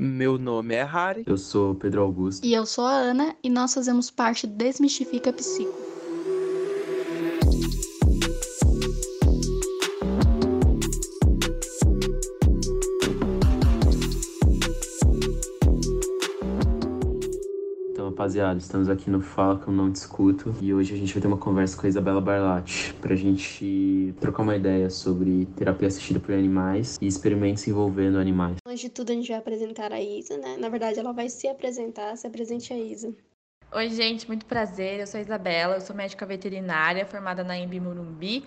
Meu nome é Harry. Eu sou Pedro Augusto. E eu sou a Ana, e nós fazemos parte do Desmistifica Psico. Rapaziada, estamos aqui no Fala que eu não discuto e hoje a gente vai ter uma conversa com a Isabela Barlatti pra gente trocar uma ideia sobre terapia assistida por animais e experimentos envolvendo animais. Antes de tudo, a gente vai apresentar a Isa, né? Na verdade, ela vai se apresentar. Se apresente a Isa. Oi, gente, muito prazer. Eu sou a Isabela, eu sou médica veterinária formada na Embi Morumbi.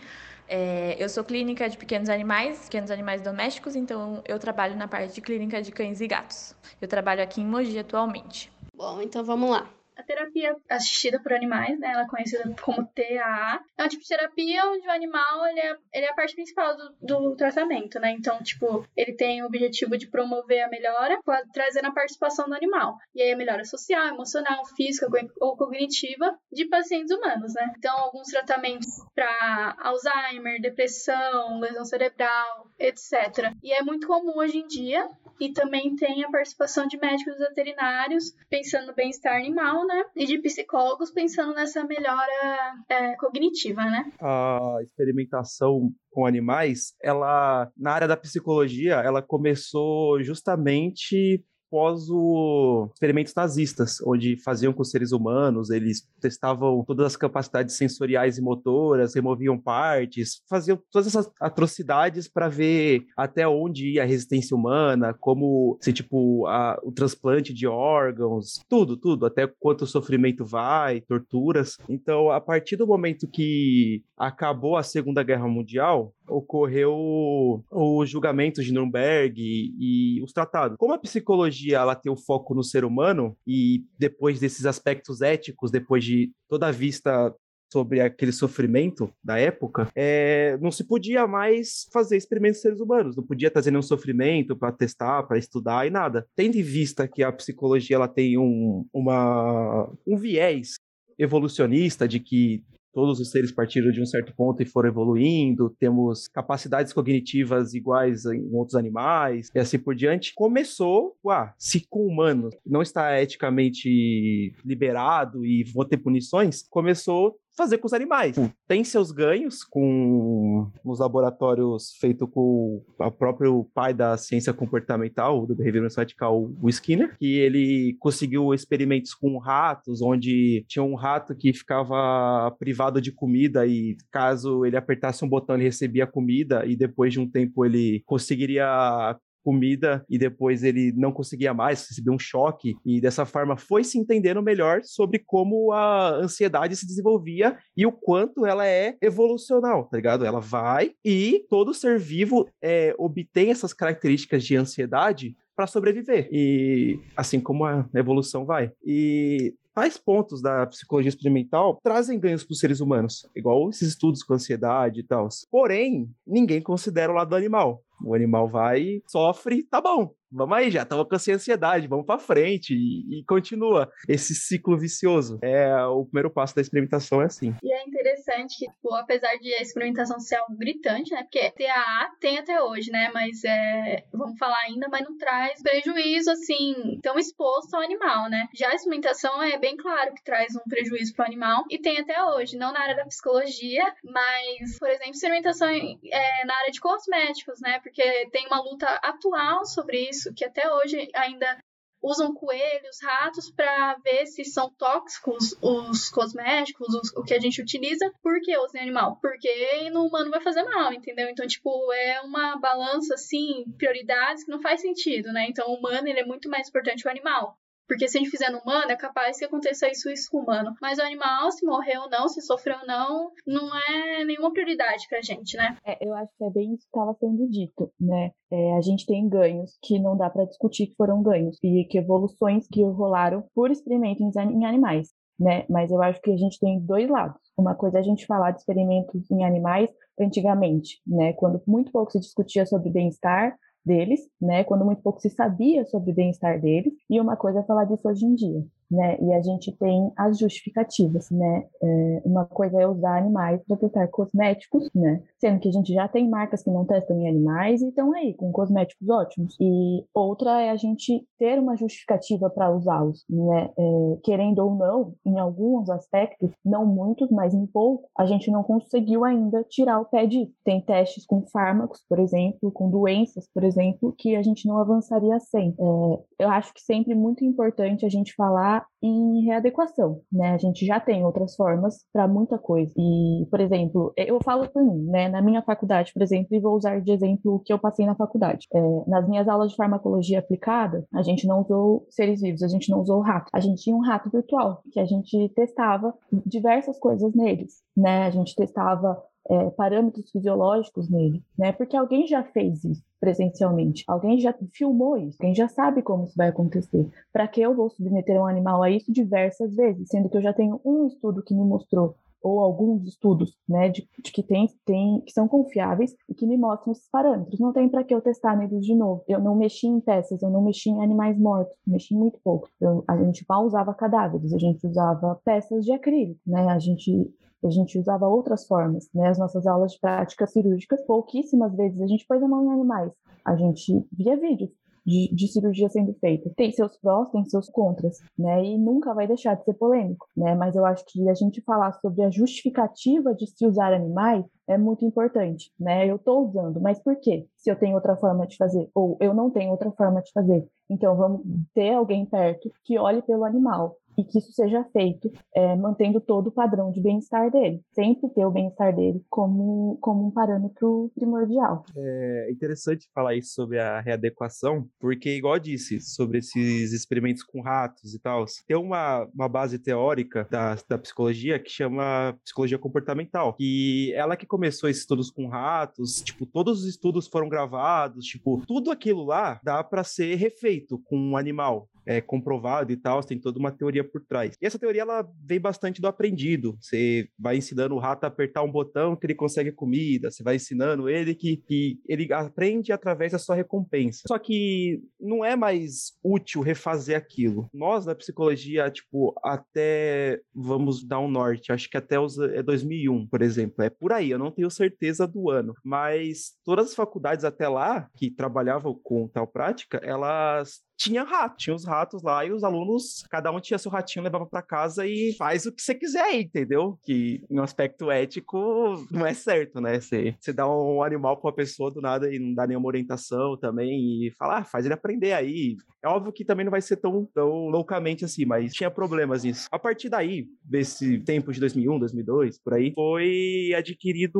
É, eu sou clínica de pequenos animais, pequenos animais domésticos, então eu trabalho na parte de clínica de cães e gatos. Eu trabalho aqui em Mogi atualmente. Bom, então vamos lá. A terapia assistida por animais, né, ela é conhecida como TAA, é um tipo de terapia onde o animal ele é, ele é a parte principal do, do, tratamento, né? Então, tipo, ele tem o objetivo de promover a melhora, trazendo a participação do animal. E aí a melhora social, emocional, física ou cognitiva de pacientes humanos, né? Então, alguns tratamentos para Alzheimer, depressão, lesão cerebral, etc. E é muito comum hoje em dia e também tem a participação de médicos veterinários pensando no bem-estar animal, né? E de psicólogos pensando nessa melhora é, cognitiva, né? A experimentação com animais, ela na área da psicologia, ela começou justamente após os experimentos nazistas, onde faziam com seres humanos, eles testavam todas as capacidades sensoriais e motoras, removiam partes, faziam todas essas atrocidades para ver até onde ia a resistência humana, como se tipo a, o transplante de órgãos, tudo, tudo, até quanto o sofrimento vai, torturas. Então, a partir do momento que acabou a Segunda Guerra Mundial, ocorreu o julgamento de Nuremberg e, e os tratados. Como a psicologia ela tem o foco no ser humano e depois desses aspectos éticos, depois de toda a vista sobre aquele sofrimento da época, é, não se podia mais fazer experimentos com seres humanos, não podia trazer nenhum sofrimento para testar, para estudar e nada. Tendo em vista que a psicologia ela tem um, uma, um viés evolucionista de que todos os seres partiram de um certo ponto e foram evoluindo, temos capacidades cognitivas iguais em outros animais, e assim por diante. Começou, uá, se com humanos não está eticamente liberado e vão ter punições, começou fazer com os animais. Tem seus ganhos com os laboratórios feitos com o próprio pai da ciência comportamental, do behaviorismo radical, o Skinner, que ele conseguiu experimentos com ratos, onde tinha um rato que ficava privado de comida e caso ele apertasse um botão ele recebia comida e depois de um tempo ele conseguiria comida e depois ele não conseguia mais, recebeu um choque e dessa forma foi se entendendo melhor sobre como a ansiedade se desenvolvia e o quanto ela é evolucional, tá ligado? Ela vai e todo ser vivo é, obtém essas características de ansiedade para sobreviver e assim como a evolução vai e tais pontos da psicologia experimental trazem ganhos para os seres humanos, igual esses estudos com ansiedade e tal. Porém, ninguém considera o lado animal. O animal vai, sofre, tá bom. Vamos aí, já estamos com essa ansiedade, vamos para frente e, e, continua esse ciclo vicioso. É o primeiro passo da experimentação é assim. E é interessante que, tipo, apesar de a experimentação ser algo gritante, né? Porque TAA tem até hoje, né? Mas é, vamos falar ainda, mas não traz prejuízo assim tão exposto ao animal, né? Já a experimentação é bem claro que traz um prejuízo para o animal e tem até hoje, não na área da psicologia, mas, por exemplo, experimentação é, na área de cosméticos, né? Porque tem uma luta atual sobre isso que até hoje ainda usam coelhos, ratos para ver se são tóxicos os cosméticos, os, o que a gente utiliza. Por que usa em animal? Porque no humano vai fazer mal, entendeu? Então, tipo, é uma balança assim, prioridades que não faz sentido, né? Então, o humano ele é muito mais importante que o animal. Porque se a gente fizer no humano, é capaz que aconteça isso, isso com o humano. Mas o animal, se morrer ou não, se sofreu ou não, não é nenhuma prioridade pra gente, né? É, eu acho que é bem isso que estava sendo dito, né? É, a gente tem ganhos que não dá para discutir que foram ganhos e que evoluções que rolaram por experimentos em animais, né? Mas eu acho que a gente tem dois lados. Uma coisa é a gente falar de experimentos em animais antigamente, né? Quando muito pouco se discutia sobre bem-estar, deles, né? Quando muito pouco se sabia sobre o bem-estar deles, e uma coisa é falar disso hoje em dia, né? E a gente tem as justificativas, né? É, uma coisa é usar animais para testar cosméticos, né? Sendo que a gente já tem marcas que não testam em animais e estão aí com cosméticos ótimos. E outra é a gente ter uma justificativa para usá-los, né? É, querendo ou não, em alguns aspectos, não muitos, mas em pouco, a gente não conseguiu ainda tirar o pé disso. Tem testes com fármacos, por exemplo, com doenças, por exemplo, que a gente não avançaria sem. É, eu acho que sempre muito importante a gente falar em readequação, né? A gente já tem outras formas para muita coisa. E, por exemplo, eu falo por mim, né? Na minha faculdade, por exemplo, e vou usar de exemplo o que eu passei na faculdade. É, nas minhas aulas de farmacologia aplicada, a gente não usou seres vivos, a gente não usou rato. A gente tinha um rato virtual, que a gente testava diversas coisas neles, né? A gente testava é, parâmetros fisiológicos nele, né? Porque alguém já fez isso presencialmente, alguém já filmou isso, alguém já sabe como isso vai acontecer. Para que eu vou submeter um animal a isso diversas vezes, sendo que eu já tenho um estudo que me mostrou ou alguns estudos, né, de, de, que tem, tem que são confiáveis e que me mostram esses parâmetros. Não tem para que eu testar neles de novo. Eu não mexi em peças, eu não mexi em animais mortos, mexi muito pouco. Eu, a gente mal usava cadáveres, a gente usava peças de acrílico, né? A gente a gente usava outras formas, né? As nossas aulas de práticas cirúrgicas, pouquíssimas vezes a gente pôs a mão em animais. A gente via vídeos de, de, cirurgia sendo feita. Tem seus prós, tem seus contras, né? E nunca vai deixar de ser polêmico, né? Mas eu acho que a gente falar sobre a justificativa de se usar animais é muito importante, né? Eu estou usando, mas por quê? Se eu tenho outra forma de fazer ou eu não tenho outra forma de fazer. Então vamos ter alguém perto que olhe pelo animal, e que isso seja feito é, mantendo todo o padrão de bem-estar dele. Sempre ter o bem-estar dele como, como um parâmetro primordial. É interessante falar isso sobre a readequação, porque, igual eu disse, sobre esses experimentos com ratos e tal, tem uma, uma base teórica da, da psicologia que chama psicologia comportamental, e ela que começou esses estudos com ratos, tipo, todos os estudos foram gravados, tipo, tudo aquilo lá dá para ser refeito com um animal é, comprovado e tal, tem toda uma teoria por trás. E essa teoria ela vem bastante do aprendido. Você vai ensinando o rato a apertar um botão que ele consegue comida, você vai ensinando ele que, que ele aprende através da sua recompensa. Só que não é mais útil refazer aquilo. Nós na psicologia, tipo, até vamos dar um norte, acho que até os, é 2001, por exemplo, é por aí, eu não tenho certeza do ano, mas todas as faculdades até lá que trabalhavam com tal prática, elas tinha rato, tinha os ratos lá e os alunos, cada um tinha seu ratinho, levava para casa e faz o que você quiser aí, entendeu? Que um aspecto ético não é certo, né? Você, você dá um animal pra uma pessoa do nada e não dá nenhuma orientação também e fala, ah, faz ele aprender aí. É óbvio que também não vai ser tão, tão loucamente assim, mas tinha problemas nisso. A partir daí, desse tempo de 2001, 2002, por aí, foi adquirido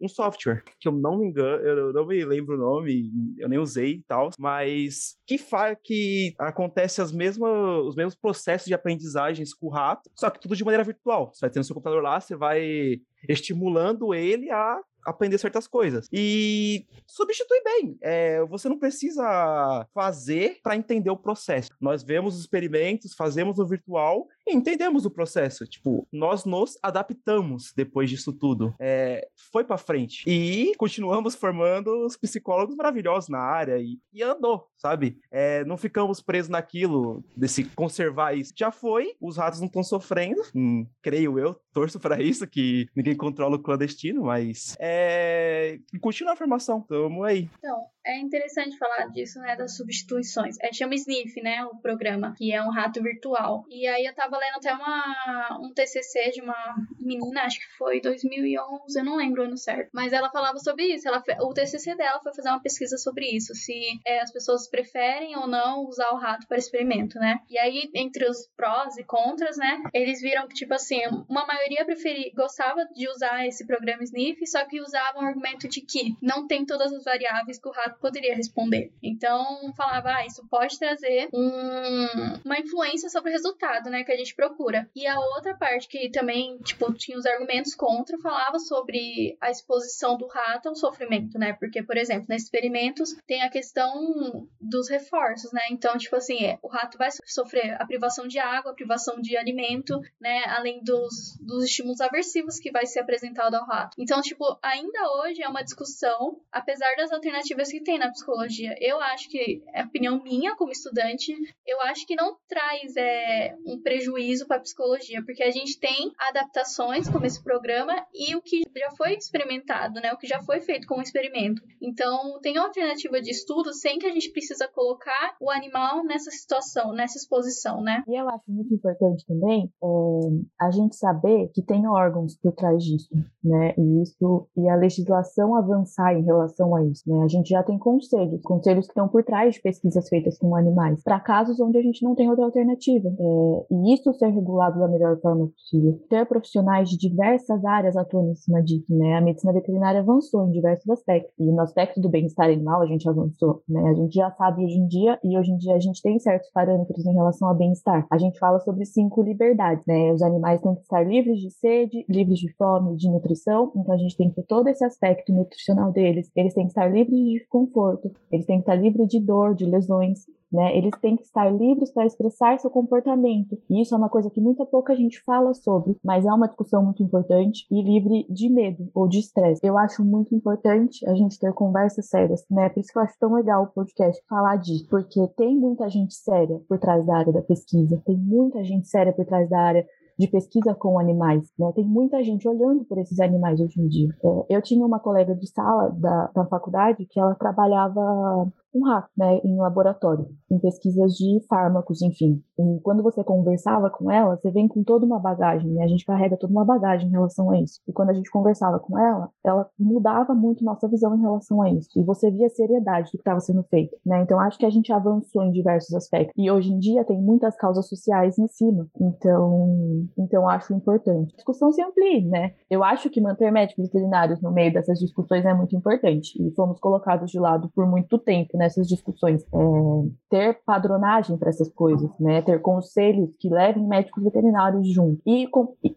um software, que eu não me engano, eu não me lembro o nome, eu nem usei e tal, mas que que acontece as mesmas, os mesmos processos de aprendizagens com o rato, só que tudo de maneira virtual. Você vai ter no seu computador lá, você vai estimulando ele a aprender certas coisas. E substitui bem. É, você não precisa fazer para entender o processo. Nós vemos os experimentos, fazemos o virtual e entendemos o processo. Tipo, nós nos adaptamos depois disso tudo. É, foi para frente. E continuamos formando os psicólogos maravilhosos na área e, e andou, sabe? É, não ficamos presos naquilo, desse conservar isso. Já foi, os ratos não estão sofrendo, hum, creio eu, torço para isso, que ninguém controla o clandestino, mas é. Continua a formação, tamo aí. Então, é interessante falar disso, né, das substituições. É, chama Sniff, né, o programa, que é um rato virtual. E aí eu tava lendo até uma, um TCC de uma menina, acho que foi 2011, eu não lembro o ano certo, mas ela falava sobre isso. Ela, o TCC dela foi fazer uma pesquisa sobre isso, se é, as pessoas preferem ou não usar o rato para experimento, né? E aí, entre os prós e contras, né, eles viram que, tipo assim, uma maioria preferia, gostava de usar esse programa Sniff, só que usavam o argumento de que não tem todas as variáveis que o rato poderia responder. Então, falava, ah, isso pode trazer um, uma influência sobre o resultado, né, que a gente procura. E a outra parte que também, tipo, tinha os argumentos contra, falava sobre a exposição do rato ao sofrimento, né? Porque, por exemplo, nesses experimentos tem a questão dos reforços, né? Então, tipo assim, é, o rato vai sofrer a privação de água, a privação de alimento, né? Além dos, dos estímulos aversivos que vai ser apresentado ao rato. Então, tipo, ainda hoje é uma discussão, apesar das alternativas que tem na psicologia. Eu acho que, é opinião minha como estudante, eu acho que não traz é, um prejuízo para a psicologia, porque a gente tem adaptações como esse programa e o que já foi experimentado, né? O que já foi feito como experimento. Então, tem alternativa de estudo sem que a gente precisa colocar o animal nessa situação, nessa exposição, né? E eu acho muito importante também é, a gente saber que tem órgãos por trás disso, né? E isso e a legislação avançar em relação a isso, né? A gente já tem conselhos, conselhos que estão por trás de pesquisas feitas com animais, para casos onde a gente não tem outra alternativa. É, e isso ser regulado da melhor forma possível. Ter profissionais de diversas áreas atuando em cima disso, né? A medicina veterinária avançou em diversos aspectos. E no aspecto do bem-estar animal a gente avançou, né? A gente já sabe hoje em dia, e hoje em dia a gente tem certos parâmetros em relação ao bem-estar. A gente fala sobre cinco liberdades, né? Os animais têm que estar livres de sede, livres de fome, de nutrição. Então a gente tem que ter todo esse aspecto nutricional deles. Eles têm que estar livres de desconforto, eles têm que estar livres de dor, de lesões. Né? Eles têm que estar livres para expressar seu comportamento. E isso é uma coisa que muita pouca gente fala sobre, mas é uma discussão muito importante e livre de medo ou de estresse. Eu acho muito importante a gente ter conversas sérias, né? Por isso que eu acho tão legal o podcast falar disso, porque tem muita gente séria por trás da área da pesquisa, tem muita gente séria por trás da área de pesquisa com animais. Né? Tem muita gente olhando por esses animais hoje em dia. É, eu tinha uma colega de sala da, da faculdade que ela trabalhava um rato, né, em laboratório, em pesquisas de fármacos, enfim. E quando você conversava com ela, você vem com toda uma bagagem, né? A gente carrega toda uma bagagem em relação a isso. E quando a gente conversava com ela, ela mudava muito nossa visão em relação a isso. E você via a seriedade do que estava sendo feito, né? Então acho que a gente avançou em diversos aspectos. E hoje em dia tem muitas causas sociais em cima. Então, então acho importante. A discussão se amplie, né? Eu acho que manter médicos veterinários no meio dessas discussões é muito importante. E fomos colocados de lado por muito tempo, né? Nessas discussões. É, ter padronagem para essas coisas, né? Ter conselhos que levem médicos veterinários junto. E,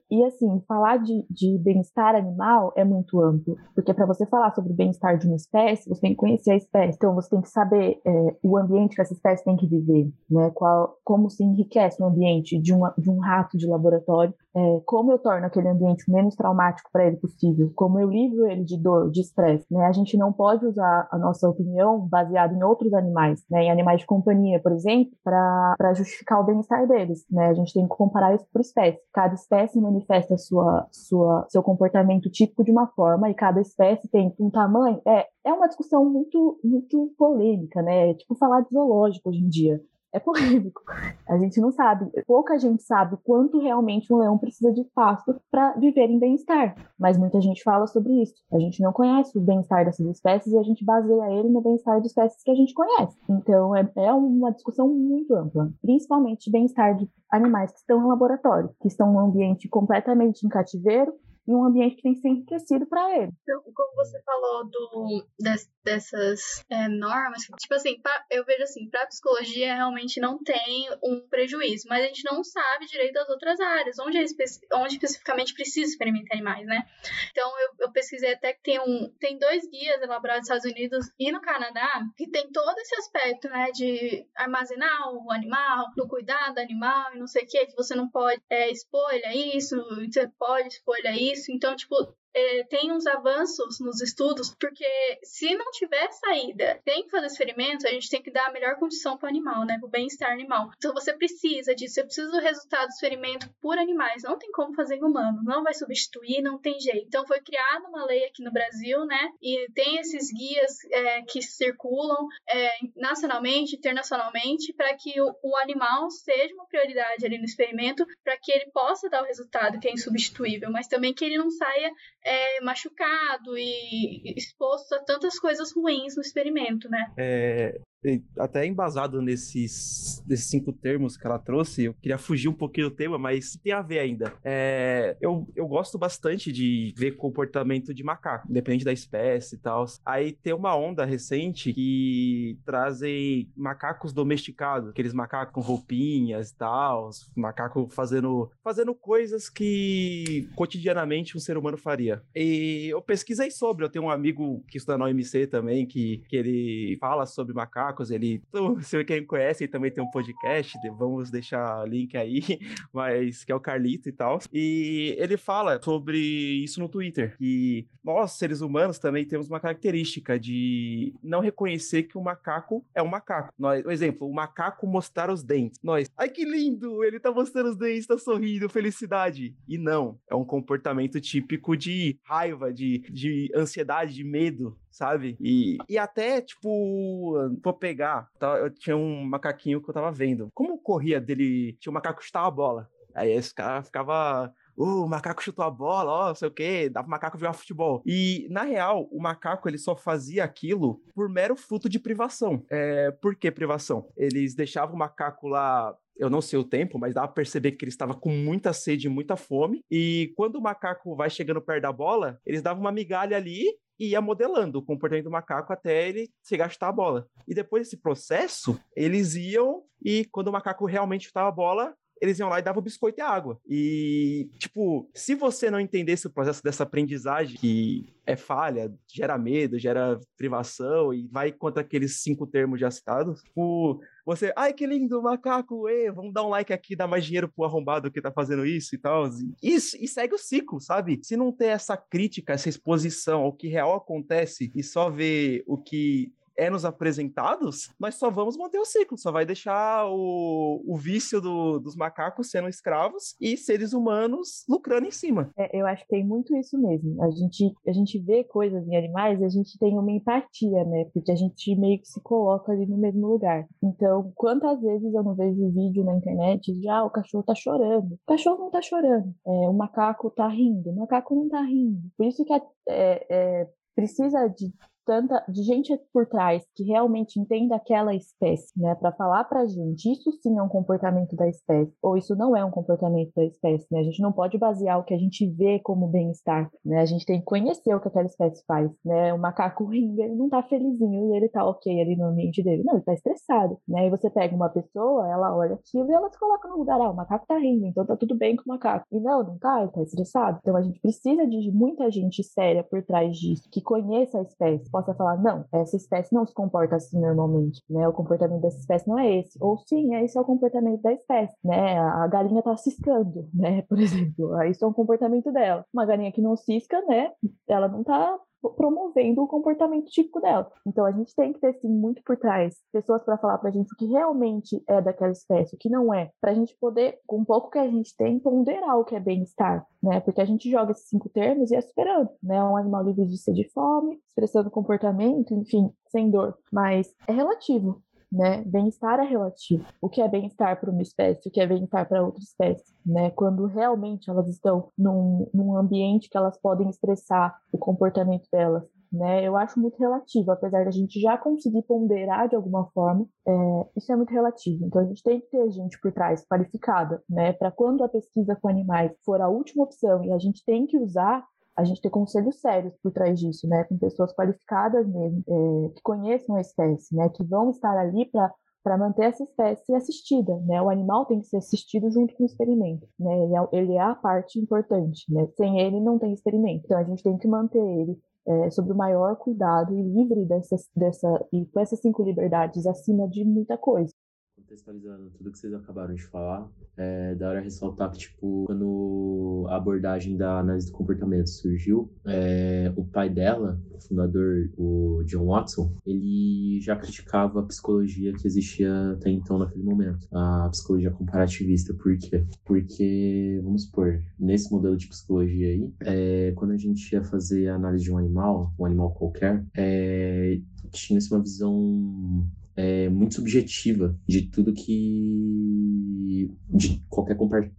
e assim, falar de, de bem-estar animal é muito amplo, porque para você falar sobre o bem-estar de uma espécie, você tem que conhecer a espécie. Então, você tem que saber é, o ambiente que essa espécie tem que viver, né? Qual, como se enriquece o ambiente de, uma, de um rato de laboratório, é, como eu torno aquele ambiente menos traumático para ele possível, como eu livro ele de dor, de estresse, né? A gente não pode usar a nossa opinião baseada em outros animais, né, em animais de companhia, por exemplo, para justificar o bem-estar deles. Né? A gente tem que comparar isso por espécie. Cada espécie manifesta sua, sua, seu comportamento típico de uma forma e cada espécie tem um tamanho. É, é uma discussão muito, muito polêmica, né? É tipo falar de zoológico hoje em dia é polêmico. A gente não sabe, pouca gente sabe quanto realmente um leão precisa de pasto para viver em bem-estar. Mas muita gente fala sobre isso. A gente não conhece o bem-estar dessas espécies e a gente baseia ele no bem-estar de espécies que a gente conhece. Então é, é uma discussão muito ampla, principalmente bem-estar de animais que estão em laboratório, que estão num ambiente completamente em cativeiro e um ambiente que tem que ser enriquecido para ele. Então, como você falou do, des, dessas é, normas, tipo assim, pra, eu vejo assim, para psicologia realmente não tem um prejuízo, mas a gente não sabe direito das outras áreas, onde, é onde especificamente precisa experimentar animais, né? Então, eu, eu, pesquisei até que tem, um, tem dois guias elaborados nos Estados Unidos e no Canadá que tem todo esse aspecto, né, de armazenar o animal, do cuidado do animal e não sei o que, que você não pode é, expor ele a isso, você pode expor ele a isso, isso. Então, tipo, é, tem uns avanços nos estudos, porque se não tiver saída, tem que fazer experimentos, a gente tem que dar a melhor condição para o animal, né? Para o bem-estar animal. Então você precisa disso, você precisa do resultado do experimento por animais. Não tem como fazer em humanos, não vai substituir, não tem jeito. Então foi criada uma lei aqui no Brasil, né? E tem esses guias é, que circulam é, nacionalmente, internacionalmente, para que o, o animal seja uma prioridade ali no experimento, para que ele possa dar o resultado que é insubstituível, mas também que ele não saia é, machucado e exposto a tantas coisas ruins no experimento, né? É, até embasado nesses, nesses cinco termos que ela trouxe, eu queria fugir um pouquinho do tema, mas tem a ver ainda. É, eu, eu gosto bastante de ver comportamento de macaco, independente da espécie e tal. Aí tem uma onda recente que trazem macacos domesticados, aqueles macacos com roupinhas e tal, macaco fazendo, fazendo coisas que cotidianamente um ser humano faria. E eu pesquisei sobre, eu tenho um amigo que estuda na OMC também, que, que ele fala sobre macaco macacos, ele, então, se quem conhece, ele também tem um podcast, vamos deixar link aí, mas que é o Carlito e tal. E ele fala sobre isso no Twitter, que nós, seres humanos, também temos uma característica de não reconhecer que o macaco é um macaco. Nós, por exemplo, o macaco mostrar os dentes. Nós, ai que lindo, ele tá mostrando os dentes, tá sorrindo, felicidade. E não, é um comportamento típico de raiva, de, de ansiedade, de medo, sabe? E, e até, tipo, vou pegar, tá? eu tinha um macaquinho que eu tava vendo. Como corria dele, tinha um macaco que chutava a bola. Aí esse cara ficava o macaco chutou a bola, ó, não sei o quê, dava pro macaco jogar futebol. E, na real, o macaco ele só fazia aquilo por mero fruto de privação. É, por que privação? Eles deixavam o macaco lá eu não sei o tempo, mas dá pra perceber que ele estava com muita sede, muita fome. E quando o macaco vai chegando perto da bola, eles davam uma migalha ali e ia modelando o comportamento do macaco até ele se gastar a bola. E depois desse processo, eles iam e quando o macaco realmente chutava a bola, eles iam lá e davam biscoito e água. E, tipo, se você não entendesse o processo dessa aprendizagem, que é falha, gera medo, gera privação e vai contra aqueles cinco termos já citados, tipo, você, ai que lindo, macaco, ê, vamos dar um like aqui, dar mais dinheiro pro arrombado que tá fazendo isso e tal. Isso, e segue o ciclo, sabe? Se não ter essa crítica, essa exposição ao que real acontece e só ver o que é nos apresentados, nós só vamos manter o ciclo, só vai deixar o, o vício do, dos macacos sendo escravos e seres humanos lucrando em cima. É, eu acho que tem muito isso mesmo. A gente, a gente vê coisas em animais, a gente tem uma empatia, né? Porque a gente meio que se coloca ali no mesmo lugar. Então, quantas vezes eu não vejo vídeo na internet de ah, o cachorro tá chorando. O cachorro não tá chorando. É, o macaco tá rindo. O macaco não tá rindo. Por isso que é, é, precisa de tanta de gente por trás que realmente entenda aquela espécie, né, para falar pra gente, isso sim é um comportamento da espécie, ou isso não é um comportamento da espécie, né? A gente não pode basear o que a gente vê como bem-estar, né? A gente tem que conhecer o que aquela espécie faz, né? O macaco rindo, ele não tá felizinho e ele tá ok ali no ambiente dele, não, ele tá estressado, né? E você pega uma pessoa, ela olha aquilo e ela se coloca no lugar, ah, o macaco tá rindo, então tá tudo bem com o macaco. E não, não tá, ele tá estressado. Então a gente precisa de muita gente séria por trás disso, que conheça a espécie, possa falar, não, essa espécie não se comporta assim normalmente, né? O comportamento dessa espécie não é esse. Ou sim, esse é o comportamento da espécie, né? A galinha tá ciscando, né? Por exemplo, isso é um comportamento dela. Uma galinha que não cisca, né? Ela não tá promovendo o comportamento típico dela. Então a gente tem que ter sim muito por trás pessoas para falar para a gente o que realmente é daquela espécie, o que não é, para a gente poder, com um pouco que a gente tem, ponderar o que é bem-estar, né? Porque a gente joga esses cinco termos e é esperando, né? Um animal livre de sede de fome, expressando comportamento, enfim, sem dor, mas é relativo né? Bem-estar é relativo. O que é bem-estar para uma espécie, o que é bem-estar para outra espécie, né? Quando realmente elas estão num, num ambiente que elas podem expressar o comportamento delas, né? Eu acho muito relativo, apesar da gente já conseguir ponderar de alguma forma, é, isso é muito relativo. Então a gente tem que ter gente por trás qualificada, né? Para quando a pesquisa com animais for a última opção e a gente tem que usar a gente ter conselhos sérios por trás disso, né, com pessoas qualificadas mesmo, é, que conheçam a espécie, né, que vão estar ali para para manter essa espécie assistida, né? O animal tem que ser assistido junto com o experimento, né? Ele é, ele é a parte importante, né? Sem ele não tem experimento. Então a gente tem que manter ele é, sob o maior cuidado e livre dessa, dessa e com essas cinco liberdades acima de muita coisa contextualizando tudo que vocês acabaram de falar, é da hora ressaltar que, tipo, quando a abordagem da análise do comportamento surgiu, é, o pai dela, o fundador, o John Watson, ele já criticava a psicologia que existia até então naquele momento, a psicologia comparativista. Por quê? Porque, vamos supor, nesse modelo de psicologia aí, é, quando a gente ia fazer a análise de um animal, um animal qualquer, é, tinha-se uma visão é, muito subjetiva de tudo que. de qualquer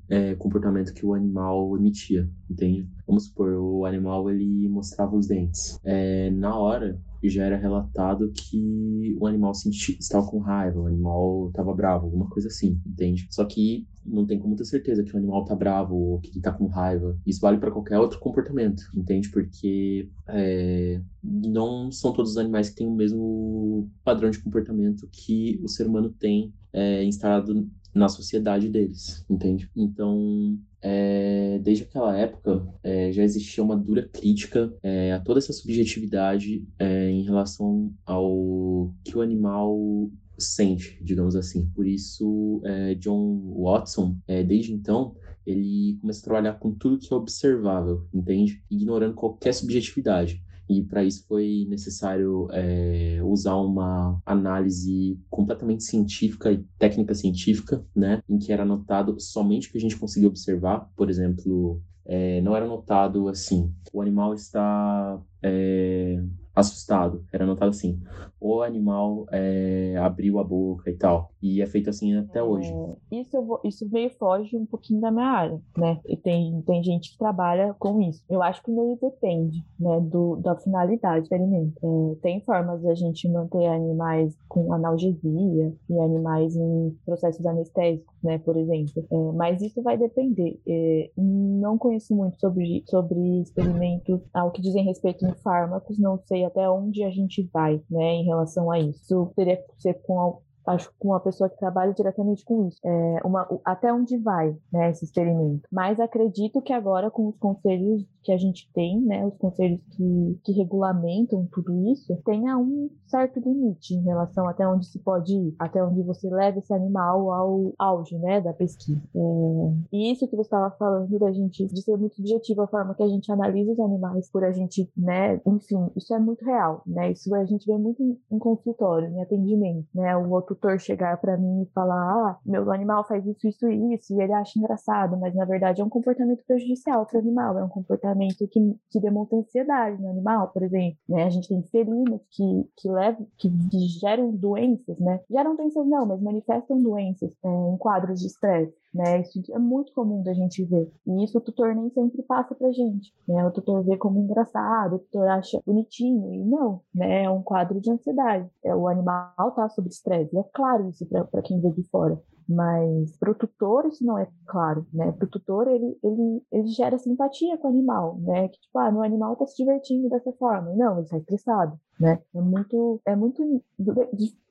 é, comportamento que o animal emitia, entende? Vamos supor, o animal ele mostrava os dentes. É, na hora, já era relatado que o animal sentia, estava com raiva, o animal estava bravo, alguma coisa assim, entende? Só que não tem como ter certeza que o animal tá bravo ou que ele tá com raiva. Isso vale para qualquer outro comportamento, entende? Porque é, não são todos os animais que têm o mesmo padrão de comportamento que o ser humano tem é, instalado na sociedade deles, entende? Então, é, desde aquela época é, já existia uma dura crítica é, a toda essa subjetividade é, em relação ao que o animal sente, digamos assim. Por isso, é, John Watson, é, desde então, ele começa a trabalhar com tudo que é observável, entende? Ignorando qualquer subjetividade. E para isso foi necessário é, usar uma análise completamente científica e técnica científica, né? Em que era notado somente o que a gente conseguia observar. Por exemplo, é, não era notado assim: o animal está é, assustado. Era anotado assim: o animal é, abriu a boca e tal. E é feito assim até hoje. É, isso, vou, isso meio foge um pouquinho da minha área, né? E tem, tem gente que trabalha com isso. Eu acho que meio depende, né, do, da finalidade do alimento. É, tem formas da gente manter animais com analgesia e animais em processos anestésicos, né, por exemplo. É, mas isso vai depender. É, não conheço muito sobre, sobre experimentos ao que dizem respeito em fármacos, não sei até onde a gente vai, né, em relação a isso. Teria que ser com acho com uma pessoa que trabalha diretamente com isso. É uma, até onde vai né, esse experimento. Mas acredito que agora, com os conselhos que a gente tem, né, os conselhos que, que regulamentam tudo isso, tenha um certo limite em relação até onde se pode ir, até onde você leva esse animal ao auge, né, da pesquisa. É, e isso que você estava falando da gente, de ser muito objetivo a forma que a gente analisa os animais, por a gente, né, enfim, isso é muito real, né, isso a gente vê muito em, em consultório, em atendimento, né, o tutor chegar para mim e falar, ah, meu animal faz isso, isso e isso, e ele acha engraçado, mas na verdade é um comportamento prejudicial para o animal, é um comportamento que, que demonstra ansiedade no animal, por exemplo, né? A gente tem felinos que, que levam, que, geram doenças, né? Geram doenças não, mas manifestam doenças é, em quadros de estresse né? Isso é muito comum da gente ver. E isso o tutor nem sempre passa pra gente, né? O tutor vê como engraçado, o tutor acha bonitinho, e não, né? É um quadro de ansiedade. É, o animal tá sob estresse. É claro isso para quem vê de fora. Mas para o tutor isso não é claro, né? Para o tutor ele, ele, ele gera simpatia com o animal, né? Que tipo, ah, meu animal está se divertindo dessa forma. Não, ele está estressado, né? É muito, é muito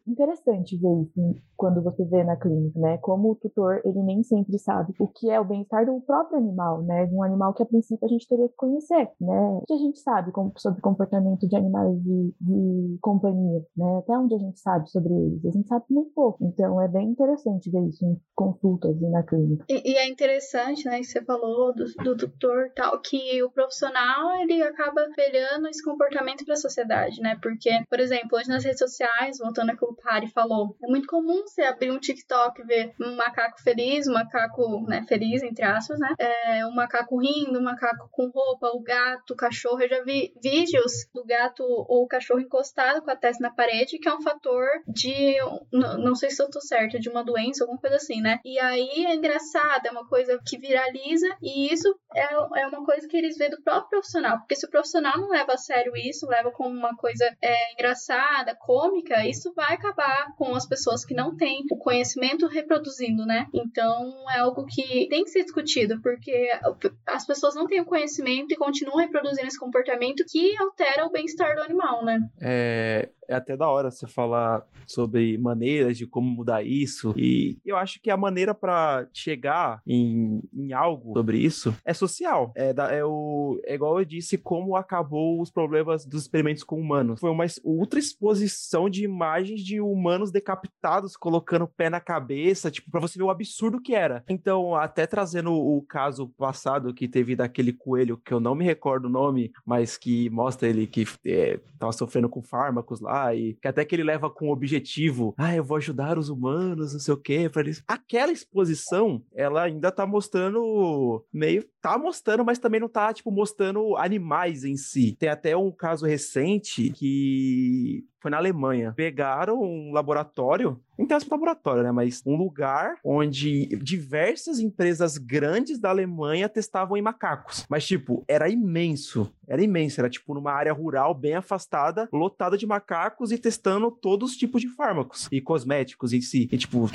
interessante ver isso quando você vê na clínica, né? Como o tutor, ele nem sempre sabe o que é o bem-estar do próprio animal, né? De um animal que a princípio a gente teria que conhecer, né? O que a gente sabe sobre comportamento de animais de, de companhia, né? Até onde a gente sabe sobre eles? A gente sabe muito pouco. Então é bem interessante ver isso em consultas e na clínica. E, e é interessante, né, que você falou do, do tutor tal, que o profissional ele acaba espelhando esse comportamento para a sociedade, né? Porque, por exemplo, hoje nas redes sociais, voltando ao que o Pari falou, é muito comum você abrir um TikTok e ver um macaco feliz, um macaco, né, feliz, entre aspas, né? É, um macaco rindo, um macaco com roupa, o gato, o cachorro. Eu já vi vídeos do gato ou o cachorro encostado com a testa na parede, que é um fator de, não sei se eu tô certa, de uma doença, alguma coisa assim, né? E aí é engraçado, é uma coisa que viraliza e isso é, é uma coisa que eles veem do próprio profissional, porque se o profissional não leva a sério isso, leva como uma coisa é, engraçada, cômica, isso vai acabar com as pessoas que não têm o conhecimento reproduzindo, né? Então é algo que tem que ser discutido, porque as pessoas não têm o conhecimento e continuam reproduzindo esse comportamento que altera o bem-estar do animal, né? É, é até da hora você falar sobre maneiras de como mudar isso. E eu acho que a maneira para chegar em, em algo sobre isso é social. É, da, é, o, é igual eu disse, como acabou os problemas dos experimentos com humanos. Foi uma ultra exposição de imagens de humanos decapitados colocando o pé na cabeça, tipo, pra você ver o absurdo que era. Então, até trazendo o caso passado que teve daquele coelho, que eu não me recordo o nome, mas que mostra ele que é, tava sofrendo com fármacos lá e que até que ele leva com o objetivo, ah, eu vou ajudar os humanos, não sei o quê, para eles. Aquela exposição, ela ainda tá mostrando meio tá mostrando, mas também não tá tipo mostrando animais em si. Tem até um caso recente que foi na Alemanha. Pegaram um laboratório, não tem um laboratório, né? Mas um lugar onde diversas empresas grandes da Alemanha testavam em macacos. Mas, tipo, era imenso. Era imenso. Era, tipo, numa área rural bem afastada, lotada de macacos e testando todos os tipos de fármacos e cosméticos em si. E, tipo,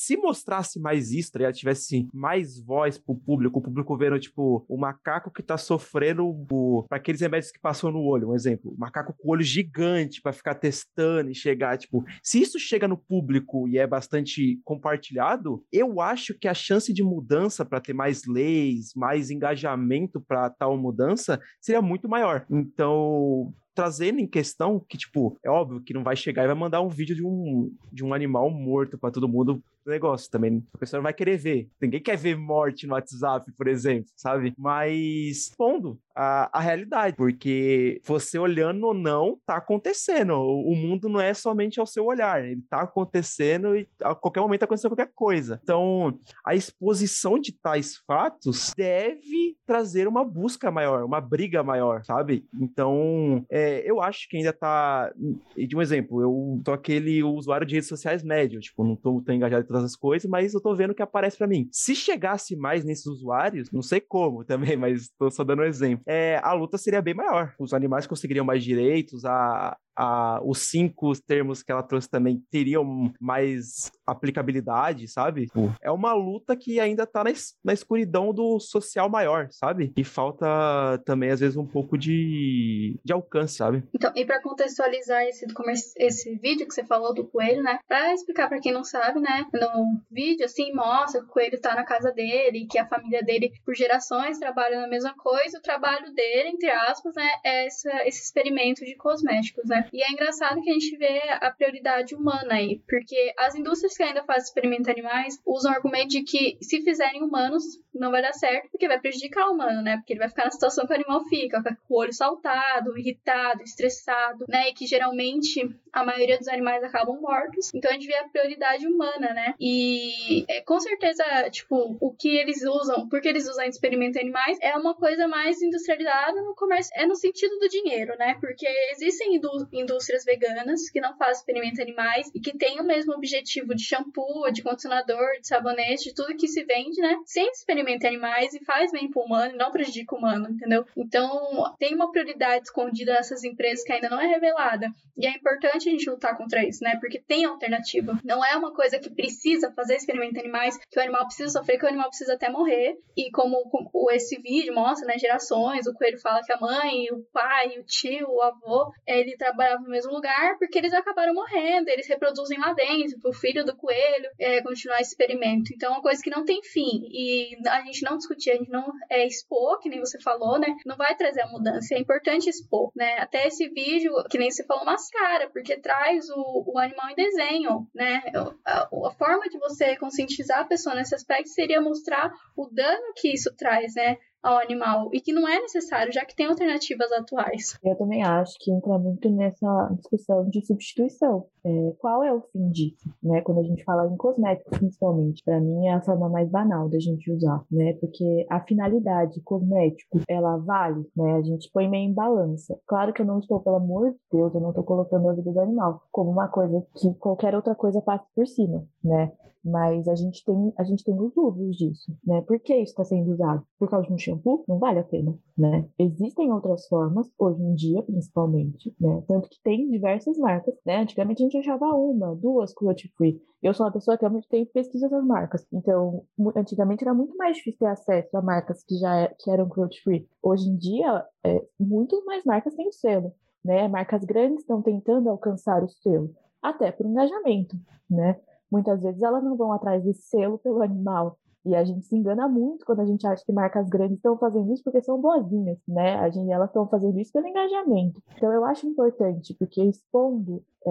se mostrasse mais isso, tá tivesse mais voz pro público, o público vendo, tipo, o macaco que tá sofrendo o, pra aqueles remédios que passam no olho, um exemplo. O macaco com o olho gigante para ficar testando e chegar, tipo, se isso chega no público e é bastante compartilhado, eu acho que a chance de mudança para ter mais leis, mais engajamento para tal mudança seria muito maior. Então, trazendo em questão que, tipo, é óbvio que não vai chegar e vai mandar um vídeo de um, de um animal morto para todo mundo negócio também. A pessoa não vai querer ver. Ninguém quer ver morte no WhatsApp, por exemplo, sabe? Mas pondo a, a realidade, porque você olhando ou não, tá acontecendo. O, o, mundo não é somente ao seu olhar, ele tá acontecendo e a qualquer momento tá acontecendo qualquer coisa. Então, a exposição de tais fatos deve trazer uma busca maior, uma briga maior, sabe? Então, é, eu acho que ainda tá. De um exemplo, eu tô aquele usuário de redes sociais médio, tipo, não tô tão engajado todas as coisas, mas eu tô vendo que aparece para mim. Se chegasse mais nesses usuários, não sei como também, mas tô só dando um exemplo, é, a luta seria bem maior. Os animais conseguiriam mais direitos, a, a, os cinco termos que ela trouxe também teriam mais aplicabilidade, sabe? É uma luta que ainda tá na, na escuridão do social maior, sabe? E falta também, às vezes, um pouco de, de alcance, sabe? Então, e para contextualizar esse, esse vídeo que você falou do coelho, né? Pra explicar para quem não sabe, né? No vídeo, assim, mostra que o coelho tá na casa dele, que a família dele, por gerações, trabalha na mesma coisa. O trabalho dele, entre aspas, né? É essa, esse experimento de cosméticos, né? E é engraçado que a gente vê a prioridade humana aí, porque as indústrias que ainda fazem experimentos animais usam o argumento de que se fizerem humanos, não vai dar certo, porque vai prejudicar o humano, né? Porque ele vai ficar na situação que o animal fica, com o olho saltado, irritado, estressado, né? E que geralmente a maioria dos animais acabam mortos. Então a gente vê a prioridade humana, né? E é, com certeza, tipo, o que eles usam, porque eles usam experimentos animais, é uma coisa mais industrializada no comércio, é no sentido do dinheiro, né? Porque existem indústrias veganas que não fazem experimentos animais e que têm o mesmo objetivo de shampoo, de condicionador, de sabonete, de tudo que se vende, né? Sem experimento animais e faz bem pro humano e não prejudica o humano, entendeu? Então, tem uma prioridade escondida nessas empresas que ainda não é revelada. E é importante a gente lutar contra isso, né? Porque tem alternativa. Não é uma coisa que precisa fazer experimento animais, que o animal precisa sofrer, que o animal precisa até morrer. E como, como esse vídeo mostra, né? Gerações, o coelho fala que a mãe, o pai, o tio, o avô, ele trabalhava no mesmo lugar porque eles acabaram morrendo, eles reproduzem lá dentro, pro filho do coelho é, continuar esse experimento. Então é uma coisa que não tem fim. E a gente não discutir, a gente não é, expor, que nem você falou, né? Não vai trazer a mudança. É importante expor, né? Até esse vídeo, que nem você falou, mascara, porque traz o, o animal em desenho, né? A, a forma de você conscientizar a pessoa nesse aspecto seria mostrar o dano que isso traz, né? Ao animal e que não é necessário, já que tem alternativas atuais. Eu também acho que entra muito nessa discussão de substituição. É, qual é o fim disso? Né? Quando a gente fala em cosméticos, principalmente, para mim é a forma mais banal da gente usar, né? Porque a finalidade cosmético, ela vale, né? A gente põe meio em balança. Claro que eu não estou, pelo amor de Deus, eu não estou colocando a vida do animal como uma coisa que qualquer outra coisa passe por cima, né? Mas a gente tem, a gente tem os usos disso, né? Por que isso está sendo usado? Por causa de um shampoo? Não vale a pena, né? Existem outras formas, hoje em dia, principalmente, né? Tanto que tem diversas marcas, né? Antigamente gente achava uma, duas cruelty free. Eu sou uma pessoa que há muito tempo pesquisa essas marcas. Então, antigamente era muito mais difícil ter acesso a marcas que já é, que eram cruelty free. Hoje em dia, é, muito mais marcas têm o selo, né? Marcas grandes estão tentando alcançar o selo, até por engajamento, né? Muitas vezes elas não vão atrás desse selo pelo animal. E a gente se engana muito quando a gente acha que marcas grandes estão fazendo isso porque são boazinhas, né? A gente, elas estão fazendo isso pelo engajamento. Então eu acho importante, porque expondo é,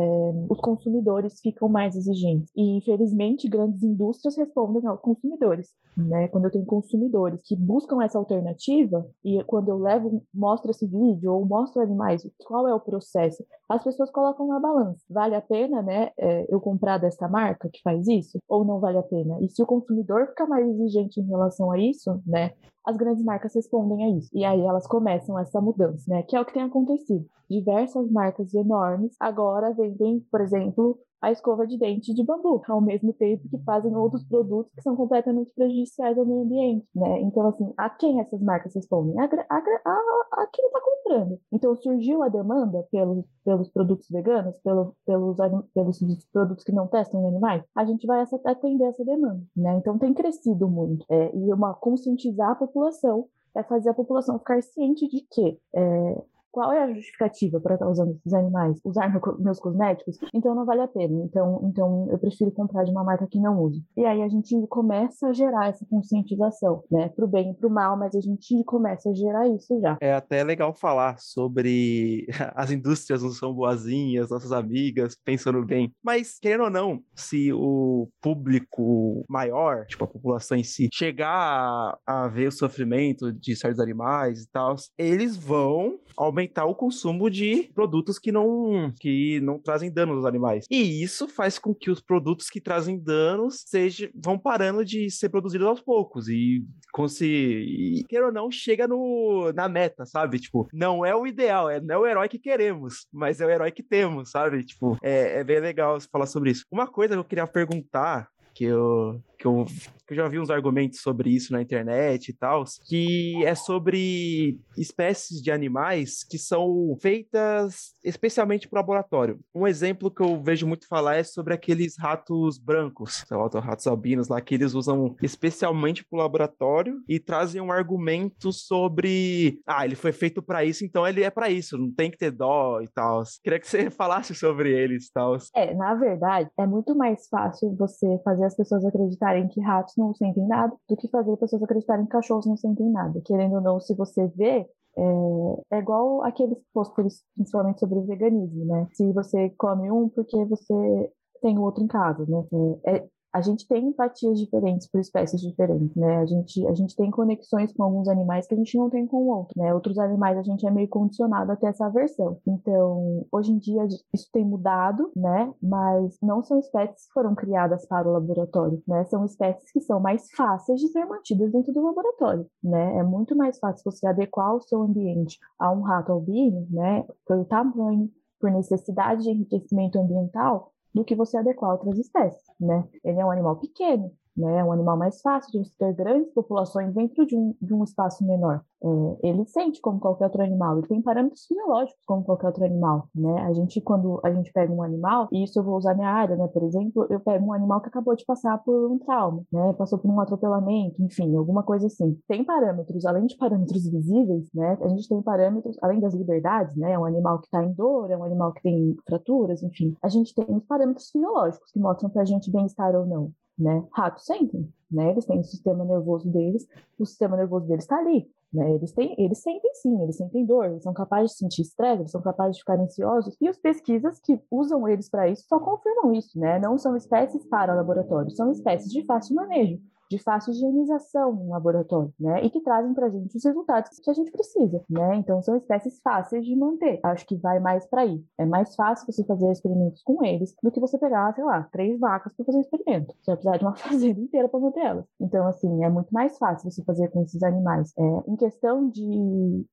os consumidores ficam mais exigentes. E, infelizmente, grandes indústrias respondem aos consumidores. Né? Quando eu tenho consumidores que buscam essa alternativa, e quando eu levo, mostro esse vídeo ou mostro animais, qual é o processo, as pessoas colocam na balança. Vale a pena né, é, eu comprar dessa marca que faz isso? Ou não vale a pena? E se o consumidor ficar mais exigente em relação a isso, né, as grandes marcas respondem a isso. E aí elas começam essa mudança, né? Que é o que tem acontecido. Diversas marcas enormes agora vendem, por exemplo, a escova de dente de bambu, ao mesmo tempo que fazem outros produtos que são completamente prejudiciais ao meio ambiente, né? Então, assim, a quem essas marcas respondem? A, a, a, a quem está comprando. Então, surgiu a demanda pelos, pelos produtos veganos, pelo, pelos, pelos produtos que não testam animais, a gente vai atender essa demanda, né? Então, tem crescido muito. É, e uma conscientizar a população é fazer a população ficar ciente de que é, qual é a justificativa para estar usando esses animais? Usar meu, meus cosméticos? Então não vale a pena. Então, então eu prefiro comprar de uma marca que não use. E aí a gente começa a gerar essa conscientização, né? Pro bem e pro mal, mas a gente começa a gerar isso já. É até legal falar sobre as indústrias não são boazinhas, nossas amigas, pensando bem. Mas, querendo ou não, se o público maior, tipo a população em si, chegar a, a ver o sofrimento de certos animais e tal, eles vão aumentar o consumo de produtos que não, que não trazem danos aos animais. E isso faz com que os produtos que trazem danos seja, vão parando de ser produzidos aos poucos. E, se, e queira ou não, chega no, na meta, sabe? Tipo, não é o ideal, é, não é o herói que queremos, mas é o herói que temos, sabe? Tipo, é, é bem legal falar sobre isso. Uma coisa que eu queria perguntar que eu, que eu, que eu já vi uns argumentos sobre isso na internet e tal, que é sobre espécies de animais que são feitas especialmente para laboratório. Um exemplo que eu vejo muito falar é sobre aqueles ratos brancos, ratos albinos lá, que eles usam especialmente para laboratório e trazem um argumento sobre, ah, ele foi feito para isso, então ele é para isso, não tem que ter dó e tal. Queria que você falasse sobre eles e tal. É, na verdade, é muito mais fácil você fazer as pessoas acreditarem que ratos não sentem nada do que fazer pessoas acreditarem que cachorros não sentem nada. Querendo ou não, se você vê, é, é igual aqueles posts, principalmente sobre veganismo, né? Se você come um porque você tem o outro em casa, né? É, é a gente tem empatias diferentes por espécies diferentes, né? A gente, a gente tem conexões com alguns animais que a gente não tem com outros, né? Outros animais a gente é meio condicionado a ter essa aversão. Então, hoje em dia isso tem mudado, né? Mas não são espécies que foram criadas para o laboratório, né? São espécies que são mais fáceis de ser mantidas dentro do laboratório, né? É muito mais fácil você adequar o seu ambiente a um rato albino, né? Pelo tamanho, por necessidade de enriquecimento ambiental, do que você adequar a outras espécies, né? Ele é um animal pequeno, né? É um animal mais fácil de ter grandes populações dentro de um, de um espaço menor. É, ele sente como qualquer outro animal, ele tem parâmetros fisiológicos como qualquer outro animal, né? A gente, quando a gente pega um animal, e isso eu vou usar minha área, né? Por exemplo, eu pego um animal que acabou de passar por um trauma, né? Passou por um atropelamento, enfim, alguma coisa assim. Tem parâmetros, além de parâmetros visíveis, né? A gente tem parâmetros, além das liberdades, né? É um animal que está em dor, é um animal que tem fraturas, enfim. A gente tem os parâmetros fisiológicos que mostram pra gente bem-estar ou não né? Ratos sentem, né? Eles têm o sistema nervoso deles, o sistema nervoso deles está ali, né? Eles têm, eles sentem sim, eles sentem dor, eles são capazes de sentir estresse, eles são capazes de ficar ansiosos. E as pesquisas que usam eles para isso só confirmam isso, né? Não são espécies para laboratório, são espécies de fácil manejo de fácil higienização no laboratório, né? E que trazem para a gente os resultados que a gente precisa, né? Então são espécies fáceis de manter. Acho que vai mais para aí. É mais fácil você fazer experimentos com eles do que você pegar, sei lá, três vacas para fazer um experimento. Você vai precisar de uma fazenda inteira para manter elas. Então, assim, é muito mais fácil você fazer com esses animais. É, em questão de. Em,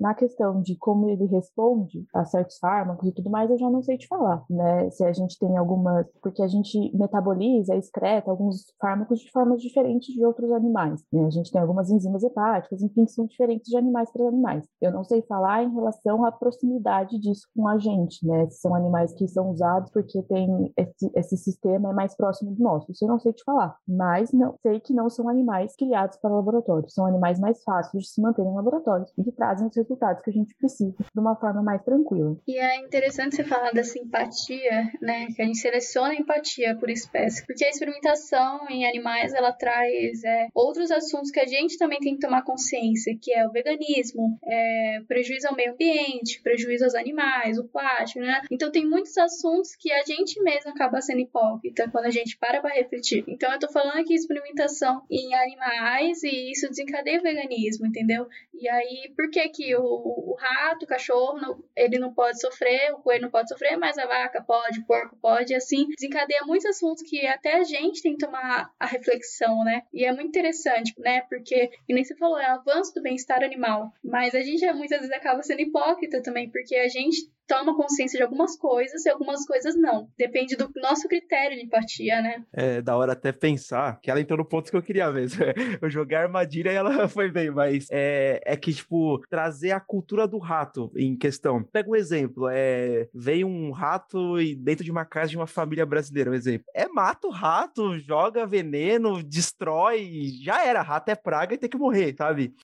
na questão de como ele responde a certos fármacos e tudo mais, eu já não sei te falar, né? Se a gente tem algumas. Porque a gente metaboliza, excreta alguns fármacos de formas diferentes diferente de outros animais. Né? A gente tem algumas enzimas hepáticas, enfim, que são diferentes de animais para animais. Eu não sei falar em relação à proximidade disso com a gente, né? São animais que são usados porque tem esse, esse sistema é mais próximo do nosso. Isso eu não sei te falar. Mas não sei que não são animais criados para laboratório. São animais mais fáceis de se manter em laboratórios e que trazem os resultados que a gente precisa de uma forma mais tranquila. E é interessante você falar dessa empatia, né? Que a gente seleciona a empatia por espécie, porque a experimentação em animais ela traz traz é, outros assuntos que a gente também tem que tomar consciência, que é o veganismo, é, prejuízo ao meio ambiente, prejuízo aos animais, o plástico, né? Então tem muitos assuntos que a gente mesmo acaba sendo hipócrita quando a gente para para refletir. Então eu tô falando aqui experimentação em animais e isso desencadeia o veganismo, entendeu? E aí, por que que o, o rato, o cachorro, não, ele não pode sofrer, o coelho não pode sofrer, mas a vaca pode, o porco pode, e assim, desencadeia muitos assuntos que até a gente tem que tomar a reflexão, né? E é muito interessante, né? Porque, e nem você falou, é o avanço do bem-estar animal, mas a gente muitas vezes acaba sendo hipócrita também, porque a gente toma consciência de algumas coisas e algumas coisas não. Depende do nosso critério de empatia, né? É da hora até pensar que ela entrou no ponto que eu queria mesmo. Eu joguei a armadilha e ela foi bem, mas é, é que, tipo, trazer a cultura do rato em questão. Pega um exemplo, é, veio um rato e dentro de uma casa de uma família brasileira, um exemplo. É mata o rato, joga veneno, destrói, já era. Rato é praga e tem que morrer, sabe?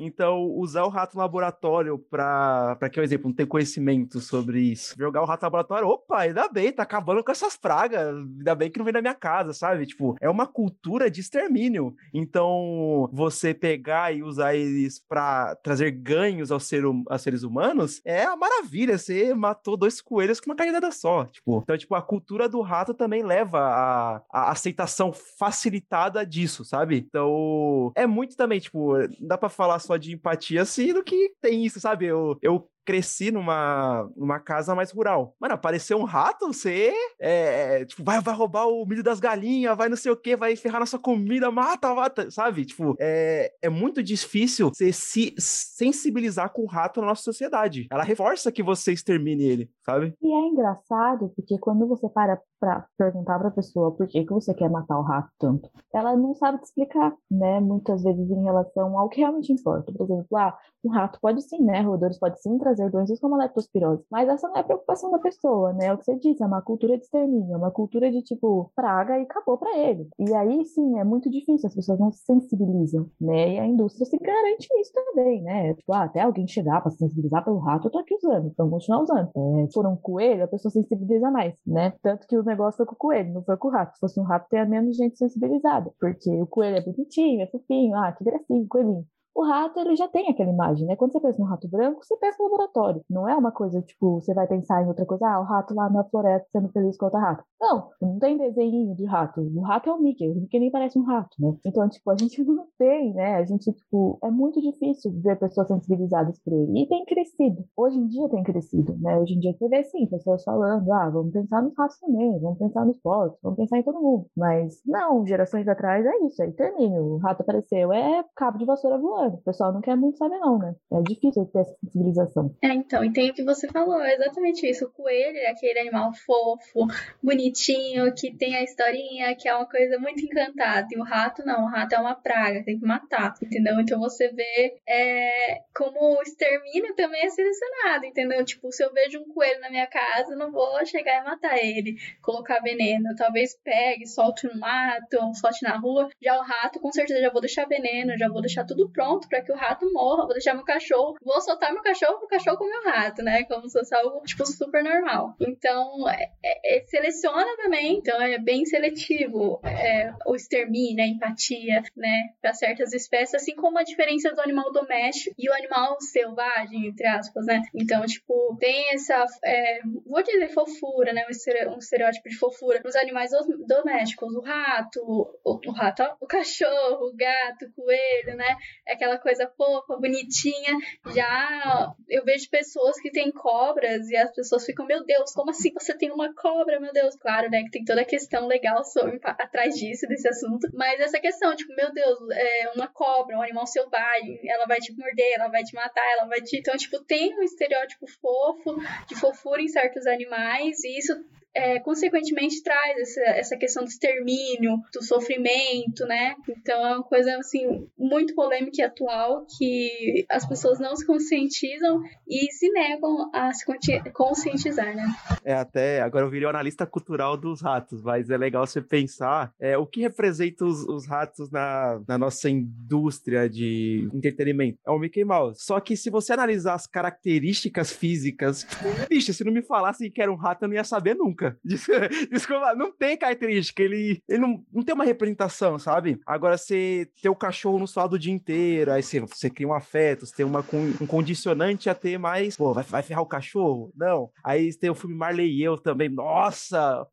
Então, usar o rato no laboratório para, para que, por exemplo, não ter conhecimento sobre isso. Jogar o rato no laboratório, opa, ainda bem, tá acabando com essas pragas. Ainda bem que não vem na minha casa, sabe? Tipo, é uma cultura de extermínio. Então, você pegar e usar eles para trazer ganhos aos, ser, hum, aos seres humanos é a maravilha. Você matou dois coelhos com uma caída só. Tipo, então, tipo, a cultura do rato também leva a, a aceitação facilitada disso, sabe? Então, é muito também, tipo, dá para falar só de empatia, assim, do que tem isso, sabe? Eu, eu cresci numa, numa casa mais rural. Mano, apareceu um rato, você é, é, tipo, vai, vai roubar o milho das galinhas, vai não sei o que, vai ferrar nossa comida, mata, mata, sabe? Tipo, é, é muito difícil você se sensibilizar com o rato na nossa sociedade. Ela reforça que você extermine ele, sabe? E é engraçado, porque quando você para pra perguntar pra pessoa por que, que você quer matar o rato tanto, ela não sabe te explicar, né? Muitas vezes em relação ao que realmente importa. Por exemplo, ah, um rato pode sim, né? Roedores pode sim trazer doenças como a leptospirose. Mas essa não é a preocupação da pessoa, né? É o que você disse, é uma cultura de extermínio, é uma cultura de tipo praga e acabou para ele. E aí sim, é muito difícil, as pessoas não se sensibilizam, né? E a indústria se garante isso também, né? Tipo, ah, até alguém chegar para se sensibilizar pelo rato, eu tô aqui usando, então continuar usando. É, for um coelho, a pessoa sensibiliza mais, né? Tanto que o negócio foi com o coelho, não foi com o rato. Se fosse um rato, teria menos gente sensibilizada, porque o coelho é bonitinho, é fofinho, ah, que gracinha, coelhinho. O rato, ele já tem aquela imagem, né? Quando você pensa no rato branco, você pensa no laboratório. Não é uma coisa, tipo, você vai pensar em outra coisa, ah, o rato lá na floresta sendo feliz com outra rato. Não, não tem desenho de rato. O rato é o Mickey, o Mickey nem parece um rato, né? Então, tipo, a gente não tem, né? A gente, tipo, é muito difícil ver pessoas sensibilizadas por ele. E tem crescido. Hoje em dia tem crescido, né? Hoje em dia você vê, sim, pessoas falando, ah, vamos pensar nos ratos também, vamos pensar nos porcos, vamos pensar em todo mundo. Mas, não, gerações atrás é isso, aí termina. O rato apareceu, é cabo de vassoura voando o pessoal não quer muito saber, não, né? É difícil ter essa sensibilização. É, então, e tem o que você falou, é exatamente isso. O coelho é aquele animal fofo, bonitinho, que tem a historinha, que é uma coisa muito encantada. E o rato, não, o rato é uma praga, tem que matar, entendeu? Então você vê é, como o extermínio também é selecionado, entendeu? Tipo, se eu vejo um coelho na minha casa, não vou chegar e matar ele, colocar veneno. Talvez pegue, solte no mato, solte na rua. Já o rato, com certeza, já vou deixar veneno, já vou deixar tudo pronto pronto para que o rato morra, vou deixar meu cachorro, vou soltar meu cachorro, o cachorro com meu rato, né? Como se fosse algo, tipo, super normal. Então, é, é, é seleciona também, então é bem seletivo é, o extermínio, a empatia, né? Para certas espécies, assim como a diferença do animal doméstico e o animal selvagem, entre aspas, né? Então, tipo, tem essa, é, vou dizer fofura, né? Um estereótipo de fofura nos animais domésticos, o rato, o, o rato, o cachorro, o gato, o coelho, né? É aquela coisa fofa, bonitinha. Já eu vejo pessoas que têm cobras e as pessoas ficam, meu Deus, como assim você tem uma cobra, meu Deus? Claro, né, que tem toda a questão legal sobre, atrás disso, desse assunto. Mas essa questão, tipo, meu Deus, é uma cobra, um animal selvagem, ela vai te morder, ela vai te matar, ela vai te. Então, tipo, tem um estereótipo fofo, de fofura em certos animais, e isso é, consequentemente traz essa, essa questão do extermínio, do sofrimento, né? Então é uma coisa assim muito polêmica e atual que as pessoas não se conscientizam e se negam a se conscientizar, né? É até agora eu virei o analista cultural dos ratos, mas é legal você pensar é, o que representa os, os ratos na, na nossa indústria de entretenimento. É o Mickey Mouse. Só que se você analisar as características físicas, bicho, se não me falasse que era um rato, eu não ia saber nunca nunca. Desculpa, não tem característica. Ele, ele não, não tem uma representação, sabe? Agora, você ter o cachorro no suado o dia inteiro, aí você, você cria um afeto, você tem uma, um condicionante a ter mais. Pô, vai, vai ferrar o cachorro? Não. Aí tem o filme Marley e eu também. Nossa!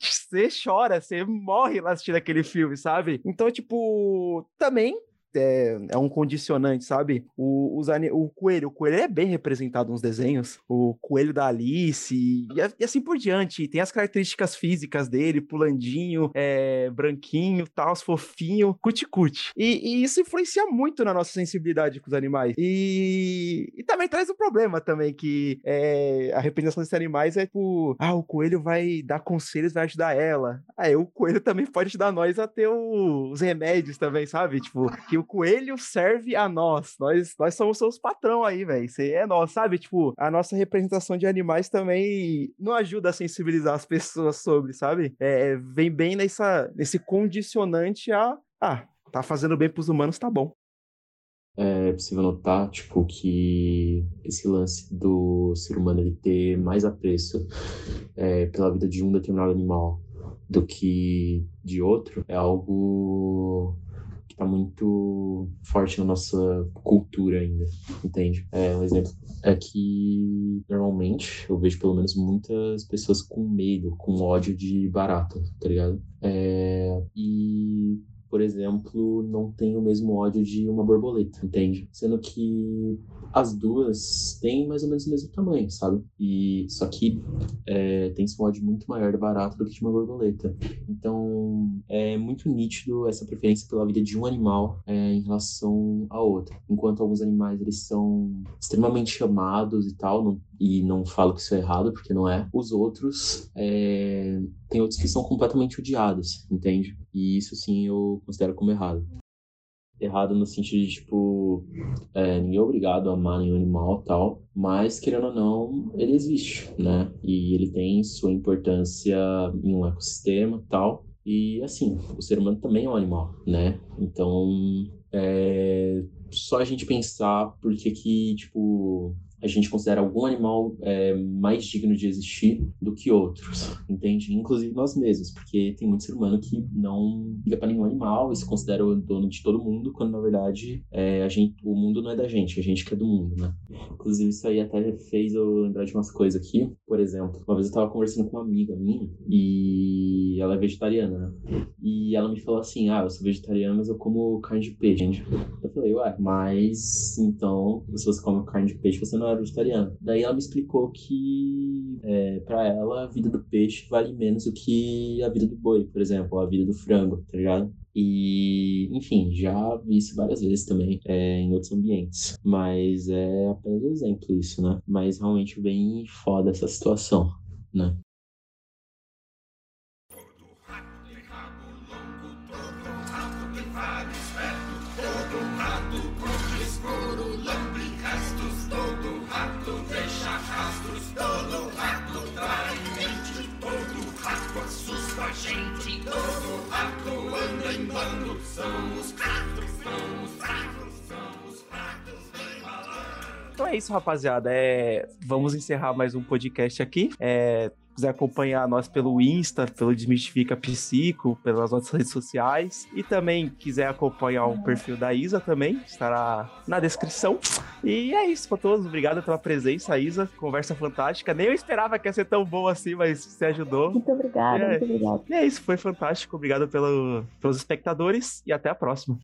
Você chora, você morre lá assistindo aquele filme, sabe? Então, tipo, também é, é um condicionante, sabe? O, os, o coelho, o coelho é bem representado nos desenhos. O coelho da Alice e, e assim por diante. Tem as características físicas dele, pulandinho, é, branquinho, tal, fofinho, cuticute. E, e isso influencia muito na nossa sensibilidade com os animais. E, e também traz um problema também, que é, a representação desses animais é tipo, ah, o coelho vai dar conselhos, vai ajudar ela. Aí o coelho também pode ajudar nós a ter o, os remédios também, sabe? Tipo, que o coelho serve a nós. Nós, nós somos seus patrão aí, velho. Isso é nós, sabe? Tipo, a nossa representação de animais também não ajuda a sensibilizar as pessoas sobre, sabe? É, vem bem nessa, nesse condicionante a. Ah, tá fazendo bem pros humanos, tá bom. É possível notar, tipo, que esse lance do ser humano ele ter mais apreço é, pela vida de um determinado animal do que de outro é algo que tá muito forte na nossa cultura ainda, entende? É, um exemplo é que normalmente eu vejo pelo menos muitas pessoas com medo, com ódio de barata, tá ligado? É, e por exemplo, não tem o mesmo ódio de uma borboleta, entende? Sendo que as duas têm mais ou menos o mesmo tamanho, sabe? E só que é, tem um ódio muito maior da barata do que de uma borboleta. Então é muito nítido essa preferência pela vida de um animal é, em relação a outro. Enquanto alguns animais eles são extremamente amados e tal, não, e não falo que isso é errado porque não é. Os outros é, tem outros que são completamente odiados, entende? E isso sim eu considero como errado. Errado no sentido de, tipo, é, ninguém é obrigado a amar nenhum animal tal, mas, querendo ou não, ele existe, né? E ele tem sua importância em um ecossistema tal. E, assim, o ser humano também é um animal, né? Então, é só a gente pensar por que que, tipo, a gente considera algum animal é, mais digno de existir do que outros, entende? Inclusive nós mesmos, porque tem muito ser humano que não liga para nenhum animal e se considera o dono de todo mundo, quando na verdade é, a gente, o mundo não é da gente, a gente que é do mundo, né? Inclusive isso aí até fez eu lembrar de umas coisas aqui. Por exemplo, uma vez eu tava conversando com uma amiga minha e ela é vegetariana, né? E ela me falou assim: Ah, eu sou vegetariana, mas eu como carne de peixe. Eu falei, ué, mas então, se você come carne de peixe, você não é vegetariana. Daí ela me explicou que é, para ela a vida do peixe vale menos do que a vida do boi, por exemplo, a vida do frango, tá ligado? E, enfim, já vi isso várias vezes também é, em outros ambientes. Mas é apenas um exemplo isso, né? Mas realmente bem foda essa situação, né? É isso, rapaziada. É... Vamos encerrar mais um podcast aqui. É quiser acompanhar nós pelo Insta, pelo Desmistifica Psico, pelas nossas redes sociais e também quiser acompanhar o perfil da Isa também, estará na descrição. E é isso para todos, obrigado pela presença, Isa, conversa fantástica. Nem eu esperava que ia ser tão boa assim, mas você ajudou. Muito obrigada, é, muito obrigado. E é isso, foi fantástico, obrigado pelo, pelos espectadores e até a próxima.